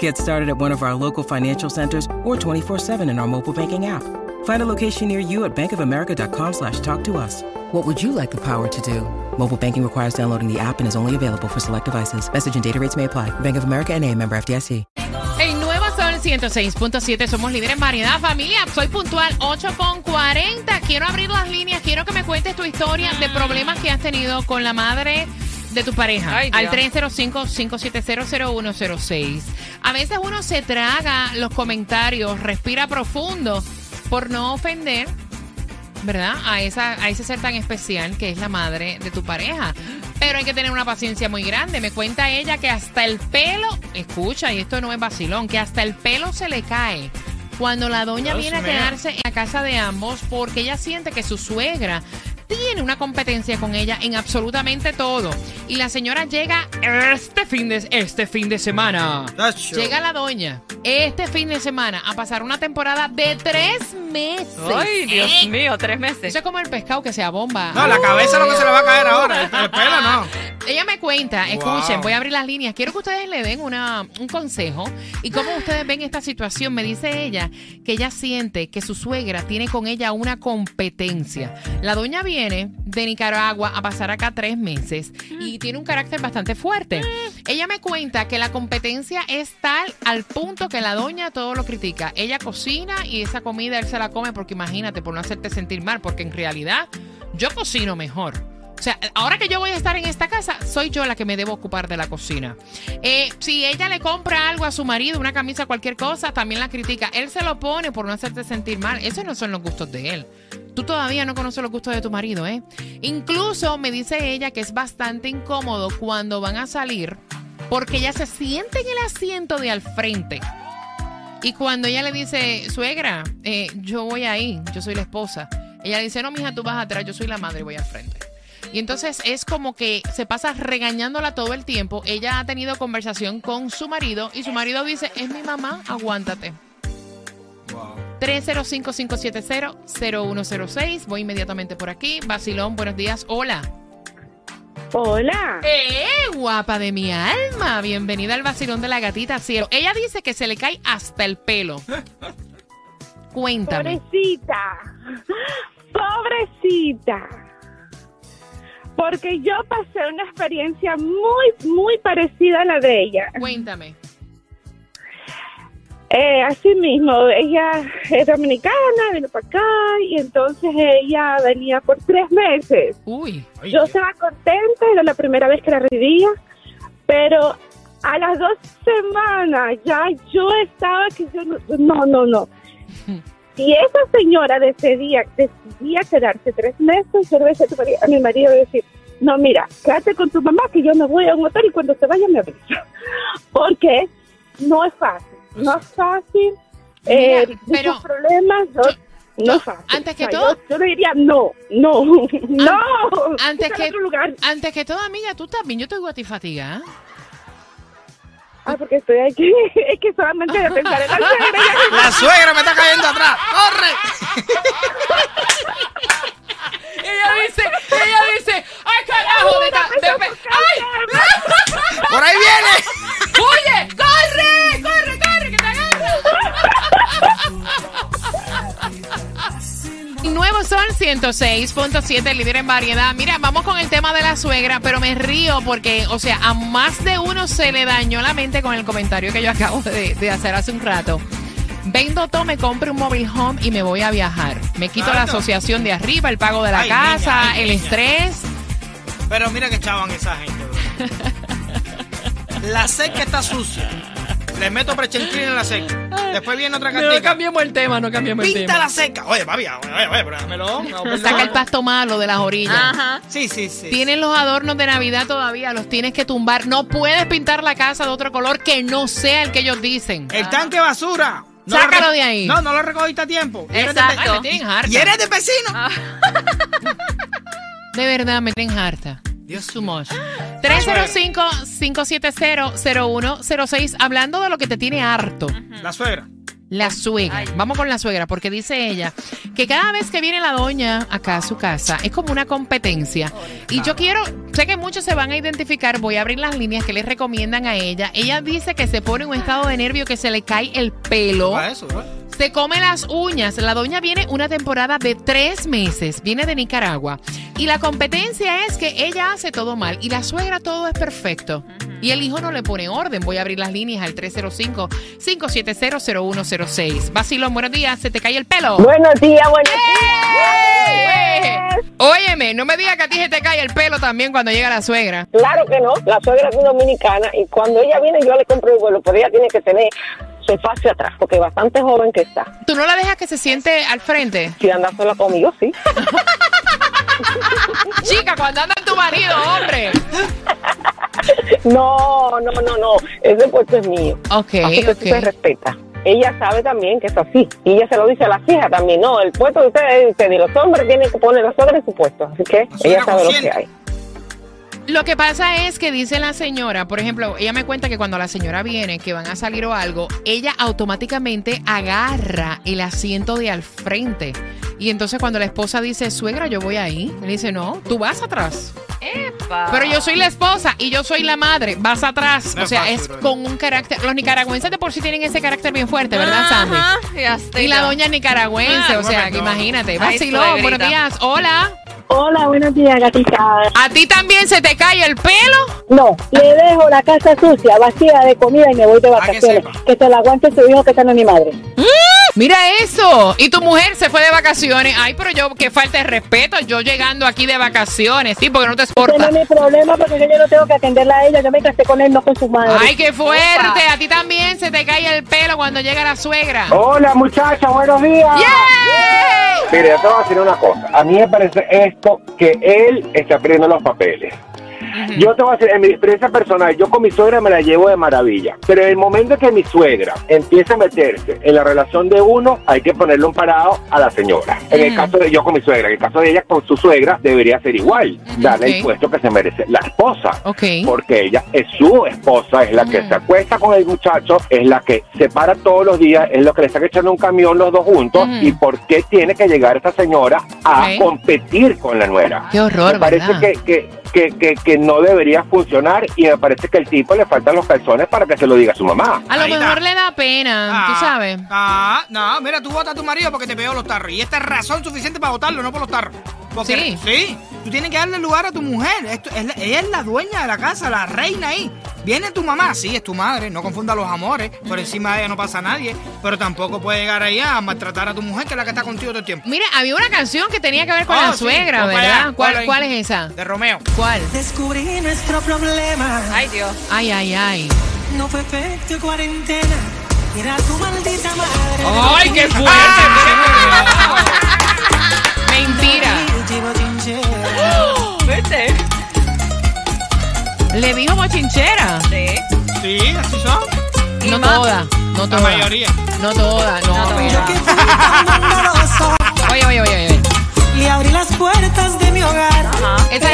Get started at one of our local financial centers or 24-7 in our mobile banking app. Find a location near you at bankofamerica.com slash talk to us. What would you like the power to do? Mobile banking requires downloading the app and is only available for select devices. Message and data rates may apply. Bank of America and a member FDIC. El nuevo Sol 106.7, somos líderes en variedad. Familia, soy puntual, 8.40. Quiero abrir las líneas, quiero que me cuentes tu historia de problemas que has tenido con la madre de tu pareja Ay, al Dios. 305-570-0106. A veces uno se traga los comentarios, respira profundo por no ofender, ¿verdad? A, esa, a ese ser tan especial que es la madre de tu pareja. Pero hay que tener una paciencia muy grande. Me cuenta ella que hasta el pelo, escucha, y esto no es vacilón, que hasta el pelo se le cae. Cuando la doña Dios viene a quedarse en la casa de ambos porque ella siente que su suegra tiene una competencia con ella en absolutamente todo. Y la señora llega este fin de, este fin de semana. Llega la doña este fin de semana a pasar una temporada de tres meses. Ay, Dios ¿Eh? mío, tres meses. Eso es como el pescado que se abomba. No, la cabeza es lo que se le va a caer ahora. El pelo no. Ella me cuenta, escuchen, Wow. voy a abrir las líneas. Quiero que ustedes le den una, un consejo y cómo ustedes ven esta situación. Me dice ella que ella siente que su suegra tiene con ella una competencia. La doña viene de Nicaragua a pasar acá tres meses y tiene un carácter bastante fuerte. Ella me cuenta que la competencia es tal al punto que la doña todo lo critica. Ella cocina y esa comida él se la come porque imagínate, por no hacerte sentir mal, porque en realidad yo cocino mejor. O sea, ahora que yo voy a estar en esta casa, soy yo la que me debo ocupar de la cocina. Eh, si ella le compra algo a su marido, una camisa, cualquier cosa, también la critica. Él se lo pone por no hacerte sentir mal. Esos no son los gustos de él. Tú todavía no conoces los gustos de tu marido, ¿eh? Incluso me dice ella que es bastante incómodo cuando van a salir porque ella se siente en el asiento de al frente. Y cuando ella le dice, suegra, eh, yo voy ahí, yo soy la esposa. Ella dice, no, mija, tú vas atrás, yo soy la madre y voy al frente. Y entonces es como que se pasa regañándola todo el tiempo. Ella ha tenido conversación con su marido y su marido dice, es mi mamá, aguántate. 305-570-0106. Voy inmediatamente por aquí. Basilón, buenos días. Hola. Hola. ¡Eh, guapa de mi alma! Bienvenida al vacilón de la gatita cielo. Ella dice que se le cae hasta el pelo. Cuéntame. Pobrecita. Pobrecita. Porque yo pasé una experiencia muy, muy parecida a la de ella. Cuéntame. Eh, así mismo, ella es dominicana, vino para acá y entonces ella venía por tres meses. Uy. Ay, Yo estaba contenta, era la primera vez que la recibía, pero a las dos semanas ya yo estaba que yo no, no, no, no. Si esa señora decidía, decidía quedarse tres meses, yo a, a mi marido decir, no, mira, quédate con tu mamá que yo me voy a un hotel y cuando se vaya me avisa. Porque no es fácil, no es fácil. Mira, eh, pero muchos problemas, no, yo- no yo- es fácil. antes que O sea, todo- Yo, yo le diría no, no, no. antes que- lugar. antes que todo, amiga, tú también, yo estoy fatiga. Ah, porque estoy aquí. Es que solamente de pensar en la suegra. La suegra me está cayendo atrás. ¡Corre! Nuevo Sol 106.7, líder en variedad. Mira, vamos con el tema de la suegra, pero me río porque, o sea, a más de uno se le dañó la mente con el comentario que yo acabo de, de hacer hace un rato. Vendo todo, me compro un mobile home y me voy a viajar. Me quito la asociación de arriba, el pago de la Ay, casa, niña, ay, el niña. estrés. Pero mira que chavan esa gente, bro. La seca está sucia. Le meto prechentil en la seca. Después viene otra No cartica. cambiemos el tema, no cambiemos el Pinta tema. la seca. Oye, papi, oye, oye, pero dámelo. no. Saca el pasto malo de las orillas. Ajá. Sí, sí, sí. Tienes los adornos de Navidad todavía, los tienes que tumbar. No puedes pintar la casa de otro color que no sea el que ellos dicen. El tanque basura. lo Sácalo de ahí. No, no lo recogiste a tiempo. Y eres de Exacto. Ay, pe- me tienen harta. Y eres de vecino. Ah. De verdad, me tienen harta. Dios Too much. suegra. 305-570-0106. Hablando de lo que te tiene harto. La suegra. La suegra. Vamos con la suegra, porque dice ella que cada vez que viene la doña acá a su casa es como una competencia. Y yo quiero, sé que muchos se van a identificar, voy a abrir las líneas que les recomiendan a ella. Ella dice que se pone en un estado de nervio, que se le cae el pelo. Para eso. Se come las uñas. La doña viene una temporada de tres meses. Viene de Nicaragua. Y la competencia es que ella hace todo mal y la suegra todo es perfecto. Y el hijo no le pone orden. Voy a abrir las líneas al 305-570-0106. Basilón, buenos días. ¿Se te cae el pelo? Buenos días, buenos ¡Eh! Óyeme, no me digas que a ti se te cae el pelo también cuando llega la suegra. Claro que no, la suegra es dominicana y cuando ella viene yo le compro el vuelo, pero ella tiene que tener su espacio atrás, porque es bastante joven que está. ¿Tú no la dejas que se siente al frente? Si anda sola conmigo, sí. Chica, cuando anda tu marido, hombre. No, no, no, no, ese puesto es mío. Ok, Así que ok. usted se respeta. Ella sabe también que es así. Y ella se lo dice a las hijas también. No, el puesto de ustedes es de ustedes. Y los hombres tienen que poner la suegra en su puesto. Así que La ella sabe lo que hay. Lo que pasa es que dice la señora, por ejemplo, ella me cuenta que cuando la señora viene, que van a salir o algo, ella automáticamente agarra el asiento de al frente. Y entonces cuando la esposa dice, suegra, yo voy ahí, le dice, no, tú vas atrás. Epa. Pero yo soy la esposa y yo soy la madre, vas atrás. No o es sea, fácil, es con un carácter. Los nicaragüenses de por sí tienen ese carácter bien fuerte, ¿verdad, Sandy? Ajá, ya está. Y la doña es nicaragüense, Ah, o sea, que imagínate. Suegrita. buenos días. Hola. Hola, buenos días, gatita. ¿A ti también se te cae el pelo? No, le dejo la casa sucia, vacía de comida y me voy de Ah, que vacaciones. sepa. Que se la aguante su hijo que está en mi madre. Mira eso. Y tu mujer se fue de vacaciones. Ay, pero yo, que falta de respeto. Yo llegando aquí de vacaciones. Sí, porque no te Ese no exporta. es mi problema porque yo no tengo que atenderla a ella. Yo me casé con él, no con su madre. Ay, qué fuerte. A ti también se te cae el pelo cuando llega la suegra. Hola muchachas, buenos días. Mire, yo te voy a decir una cosa. A mí me parece esto que él está perdiendo los papeles. Yo te voy a decir, en mi experiencia personal, yo con mi suegra me la llevo de maravilla. Pero en el momento en que mi suegra empieza a meterse en la relación de uno, hay que ponerle un parado a la señora. En el Ujú. caso de yo con mi suegra, en el caso de ella con su suegra, debería ser igual. Darle el puesto que se merece la esposa. Porque ella es su esposa, es la que Mm. se acuesta con el muchacho, es la que se para todos los días, es lo que le está echando un camión los dos juntos. Mm. ¿Y por qué tiene que llegar esta señora a competir con la nuera? Qué horror, Me parece ¿verdad? que, que, que, que, que no debería funcionar y me parece que el tipo le faltan los calzones para que se lo diga a su mamá. A lo Ahí mejor le da pena, tú sabes. Ah, no, mira, tú votas a tu marido porque te pegó los tarros. Y esta es razón suficiente para votarlo, no por los tarros. Porque, Sí. Sí. Tú tienes que darle lugar a tu mujer. Esto, es la- ella es la dueña de la casa, la reina ahí. Viene tu mamá, sí, es tu madre. No confunda los amores. Por encima de ella no pasa nadie. Pero tampoco puede llegar ahí a maltratar a tu mujer, que es la que está contigo todo el tiempo. Mira, había una canción que tenía que ver con Oh, la sí, suegra, ¿verdad? allá. ¿Cuál, Ponlo ¿Cuál ahí. es esa? De Romeo. ¿Cuál? Descubrí nuestro problema. Ay, Dios. Ay, ay, ay. No fue efecto cuarentena. Era tu maldita madre. ¡Ay, qué fuerte! Mentira. Llevo chinchera. ¿Viste? Le dijo bochinchera. No toda, no La toda. mayoría. No toda, no. No toda. Yo que fui tan. Oye, oye, oye, oye. Le abrí las puertas de mi hogar. Ajá. Esa